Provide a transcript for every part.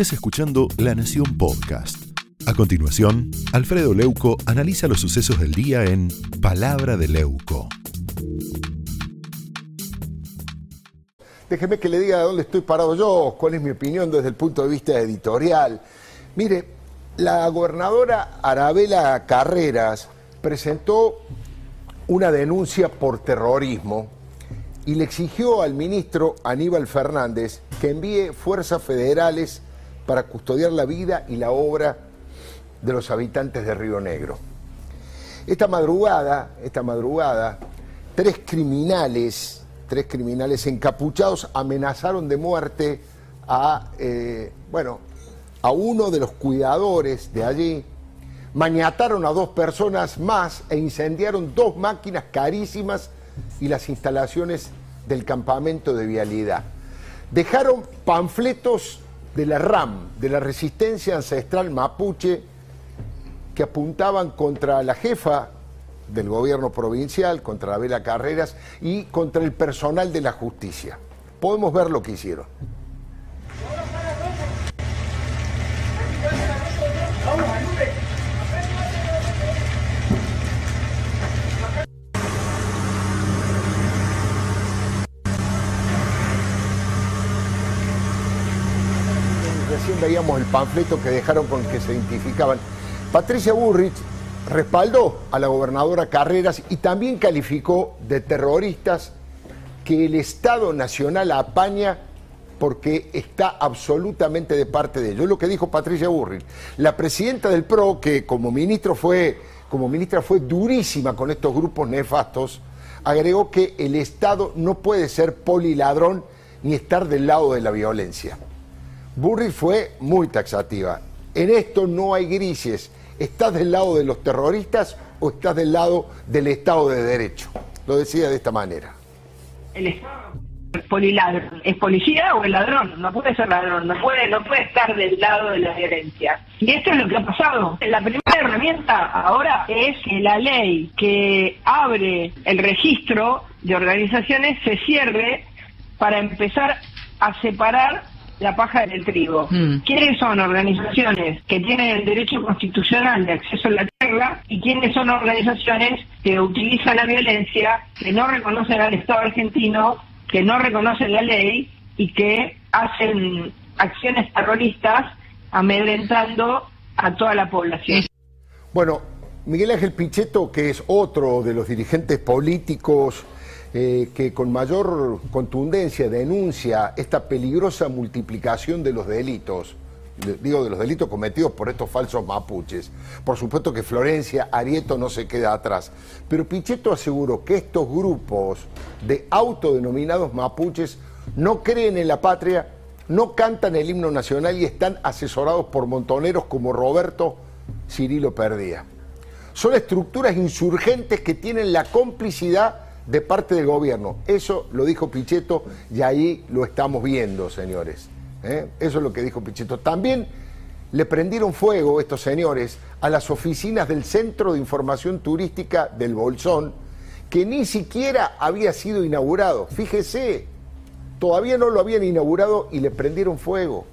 estés escuchando La Nación Podcast. A continuación, Alfredo Leuco analiza los sucesos del día en Palabra de Leuco. Déjeme que le diga dónde estoy parado yo, cuál es mi opinión desde el punto de vista editorial. Mire, la gobernadora Arabela Carreras presentó una denuncia por terrorismo y le exigió al ministro Aníbal Fernández que envíe fuerzas federales para custodiar la vida y la obra de los habitantes de Río Negro. Esta madrugada, esta madrugada, tres criminales, tres criminales encapuchados amenazaron de muerte a, eh, bueno, a uno de los cuidadores de allí, maniataron a dos personas más e incendiaron dos máquinas carísimas y las instalaciones del campamento de vialidad. Dejaron panfletos de la RAM, de la resistencia ancestral mapuche, que apuntaban contra la jefa del gobierno provincial, contra la Vela Carreras y contra el personal de la justicia. Podemos ver lo que hicieron. Veíamos el panfleto que dejaron con que se identificaban. Patricia Burrich respaldó a la gobernadora Carreras y también calificó de terroristas que el Estado Nacional apaña porque está absolutamente de parte de ellos. lo que dijo Patricia Burrich. La presidenta del PRO, que como, ministro fue, como ministra fue durísima con estos grupos nefastos, agregó que el Estado no puede ser poliladrón ni estar del lado de la violencia. Burrich fue muy taxativa. En esto no hay grises. ¿Estás del lado de los terroristas o estás del lado del Estado de Derecho? Lo decía de esta manera. El Estado es poliladrón. ¿Es policía o el ladrón? No puede ser ladrón, no puede, no puede estar del lado de la violencia. Y esto es lo que ha pasado. La primera herramienta ahora es que la ley que abre el registro de organizaciones se cierre para empezar a separar la paja del trigo. Mm. ¿Quiénes son organizaciones que tienen el derecho constitucional de acceso a la tierra y quiénes son organizaciones que utilizan la violencia, que no reconocen al Estado argentino, que no reconocen la ley y que hacen acciones terroristas amedrentando a toda la población? Bueno, Miguel Ángel Pichetto, que es otro de los dirigentes políticos eh, que con mayor contundencia denuncia esta peligrosa multiplicación de los delitos, de- digo de los delitos cometidos por estos falsos mapuches. Por supuesto que Florencia Arieto no se queda atrás, pero Pichetto aseguró que estos grupos de autodenominados mapuches no creen en la patria, no cantan el himno nacional y están asesorados por montoneros como Roberto Cirilo Perdía. Son estructuras insurgentes que tienen la complicidad de parte del gobierno. Eso lo dijo Pichetto y ahí lo estamos viendo, señores. ¿eh? Eso es lo que dijo Pichetto. También le prendieron fuego estos señores a las oficinas del Centro de Información Turística del Bolsón, que ni siquiera había sido inaugurado. Fíjese, todavía no lo habían inaugurado y le prendieron fuego.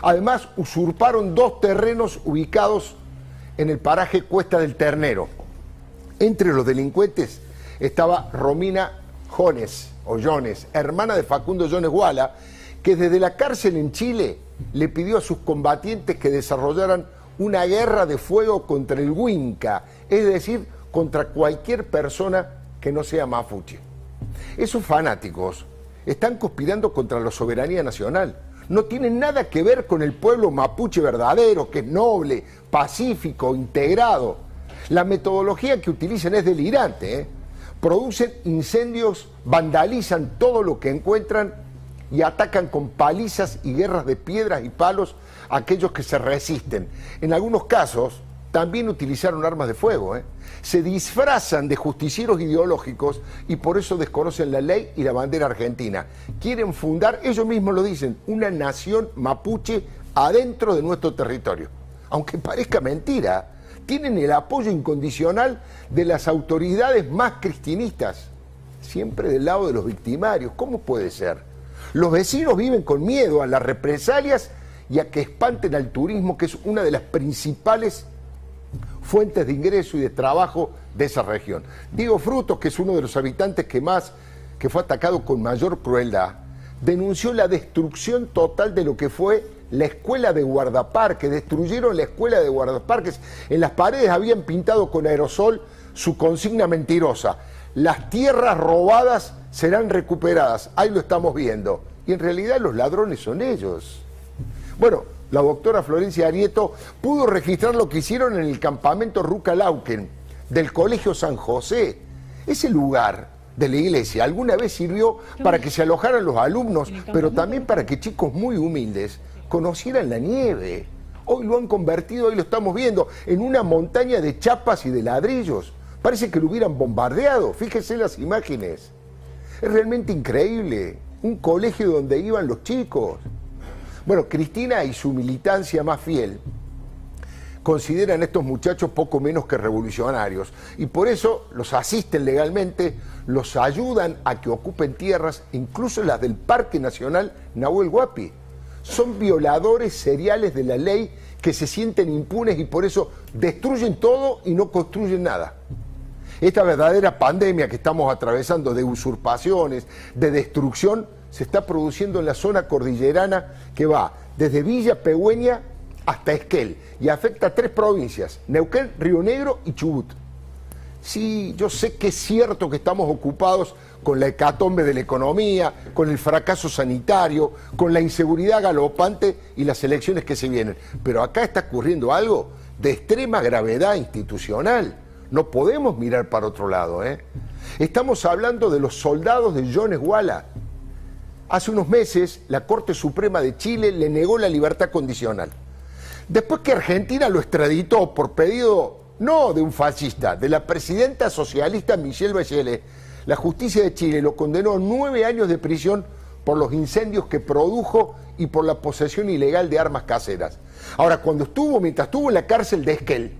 Además, usurparon dos terrenos ubicados en el paraje Cuesta del Ternero. Entre los delincuentes estaba Romina Jones, o Jones, hermana de Facundo Jones Guala, que desde la cárcel en Chile le pidió a sus combatientes que desarrollaran una guerra de fuego contra el Huinca, es decir, contra cualquier persona que no sea mapuche. Esos fanáticos están conspirando contra la soberanía nacional. No tienen nada que ver con el pueblo mapuche verdadero, que es noble, pacífico, integrado. La metodología que utilizan es delirante. ¿eh? Producen incendios, vandalizan todo lo que encuentran y atacan con palizas y guerras de piedras y palos a aquellos que se resisten. En algunos casos también utilizaron armas de fuego. ¿eh? Se disfrazan de justicieros ideológicos y por eso desconocen la ley y la bandera argentina. Quieren fundar, ellos mismos lo dicen, una nación mapuche adentro de nuestro territorio. Aunque parezca mentira, tienen el apoyo incondicional de las autoridades más cristinistas, siempre del lado de los victimarios. ¿Cómo puede ser? Los vecinos viven con miedo a las represalias y a que espanten al turismo, que es una de las principales fuentes de ingreso y de trabajo de esa región. Diego Frutos, que es uno de los habitantes que más, que fue atacado con mayor crueldad, denunció la destrucción total de lo que fue la escuela de guardaparques, destruyeron la escuela de guardaparques, en las paredes habían pintado con aerosol su consigna mentirosa, las tierras robadas serán recuperadas, ahí lo estamos viendo, y en realidad los ladrones son ellos. Bueno, la doctora Florencia Arieto pudo registrar lo que hicieron en el campamento Ruca Lauken del Colegio San José. Ese lugar de la iglesia alguna vez sirvió para que se alojaran los alumnos, pero también para que chicos muy humildes conocieran la nieve. Hoy lo han convertido, hoy lo estamos viendo, en una montaña de chapas y de ladrillos. Parece que lo hubieran bombardeado. Fíjese las imágenes. Es realmente increíble. Un colegio donde iban los chicos. Bueno, Cristina y su militancia más fiel consideran a estos muchachos poco menos que revolucionarios y por eso los asisten legalmente, los ayudan a que ocupen tierras, incluso las del Parque Nacional Nahuel Huapi. Son violadores seriales de la ley que se sienten impunes y por eso destruyen todo y no construyen nada. Esta verdadera pandemia que estamos atravesando de usurpaciones, de destrucción, se está produciendo en la zona cordillerana que va desde Villa Pegüeña hasta Esquel y afecta a tres provincias, Neuquén, Río Negro y Chubut. Sí, yo sé que es cierto que estamos ocupados con la hecatombe de la economía, con el fracaso sanitario, con la inseguridad galopante y las elecciones que se vienen, pero acá está ocurriendo algo de extrema gravedad institucional. No podemos mirar para otro lado. ¿eh? Estamos hablando de los soldados de Jones Walla, Hace unos meses la Corte Suprema de Chile le negó la libertad condicional. Después que Argentina lo extraditó por pedido no de un fascista, de la presidenta socialista Michelle Bachelet, la justicia de Chile lo condenó a nueve años de prisión por los incendios que produjo y por la posesión ilegal de armas caseras. Ahora, cuando estuvo, mientras estuvo en la cárcel de Esquel,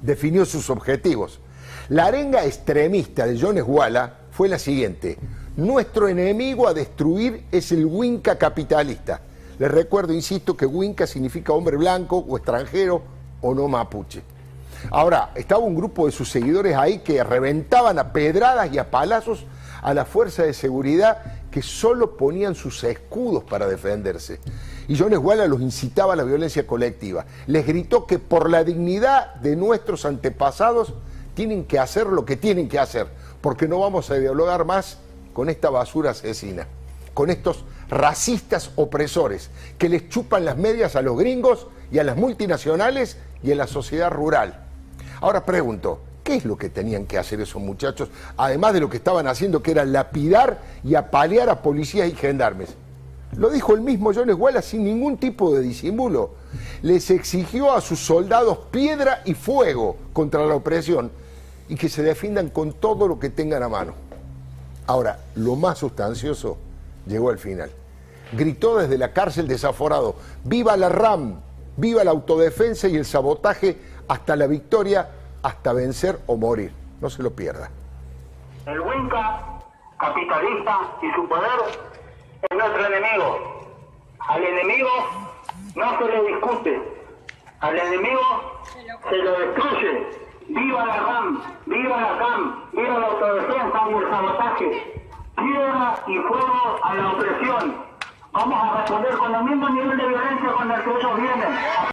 definió sus objetivos. La arenga extremista de Jones Walla fue la siguiente. Nuestro enemigo a destruir es el Winca capitalista. Les recuerdo, insisto, que Winca significa hombre blanco o extranjero o no mapuche. Ahora, estaba un grupo de sus seguidores ahí que reventaban a pedradas y a palazos a la fuerza de seguridad que solo ponían sus escudos para defenderse. Y Jones Walla los incitaba a la violencia colectiva. Les gritó que por la dignidad de nuestros antepasados tienen que hacer lo que tienen que hacer, porque no vamos a dialogar más con esta basura asesina, con estos racistas opresores que les chupan las medias a los gringos y a las multinacionales y a la sociedad rural. Ahora pregunto, ¿qué es lo que tenían que hacer esos muchachos, además de lo que estaban haciendo, que era lapidar y apalear a policías y gendarmes? Lo dijo el mismo Jones Wallace sin ningún tipo de disimulo. Les exigió a sus soldados piedra y fuego contra la opresión y que se defiendan con todo lo que tengan a mano. Ahora, lo más sustancioso llegó al final. Gritó desde la cárcel desaforado, viva la RAM, viva la autodefensa y el sabotaje hasta la victoria, hasta vencer o morir. No se lo pierda. El Winca capitalista y su poder es nuestro enemigo. Al enemigo no se le discute, al enemigo se lo destruye viva la RAM, viva la CAM, viva la autodefensa y el sabotaje, piedra y fuego a la opresión. Vamos a responder con el mismo nivel de violencia con el que ellos vienen.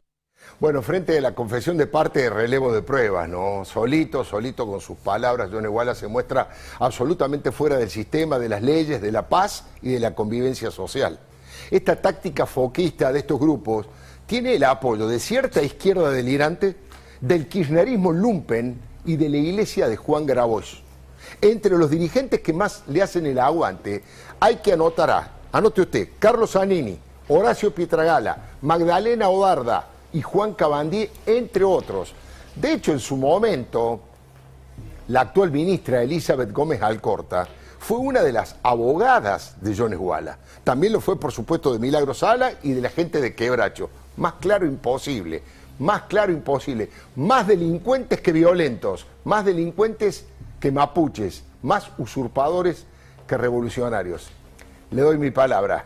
Bueno, frente a la confesión de parte de relevo de pruebas, ¿no? Solito, solito con sus palabras, John Iguala se muestra absolutamente fuera del sistema, de las leyes, de la paz y de la convivencia social. Esta táctica foquista de estos grupos tiene el apoyo de cierta izquierda delirante del kirchnerismo lumpen y de la iglesia de Juan Grabois. Entre los dirigentes que más le hacen el aguante, hay que anotar anote usted, Carlos Zanini, Horacio Pietragala, Magdalena Odarda y Juan Cabandí, entre otros. De hecho, en su momento, la actual ministra Elizabeth Gómez Alcorta fue una de las abogadas de Jones Guala. También lo fue, por supuesto, de Milagro Sala y de la gente de Quebracho. Más claro imposible más claro imposible. Más delincuentes que violentos, más delincuentes que mapuches, más usurpadores que revolucionarios. Le doy mi palabra.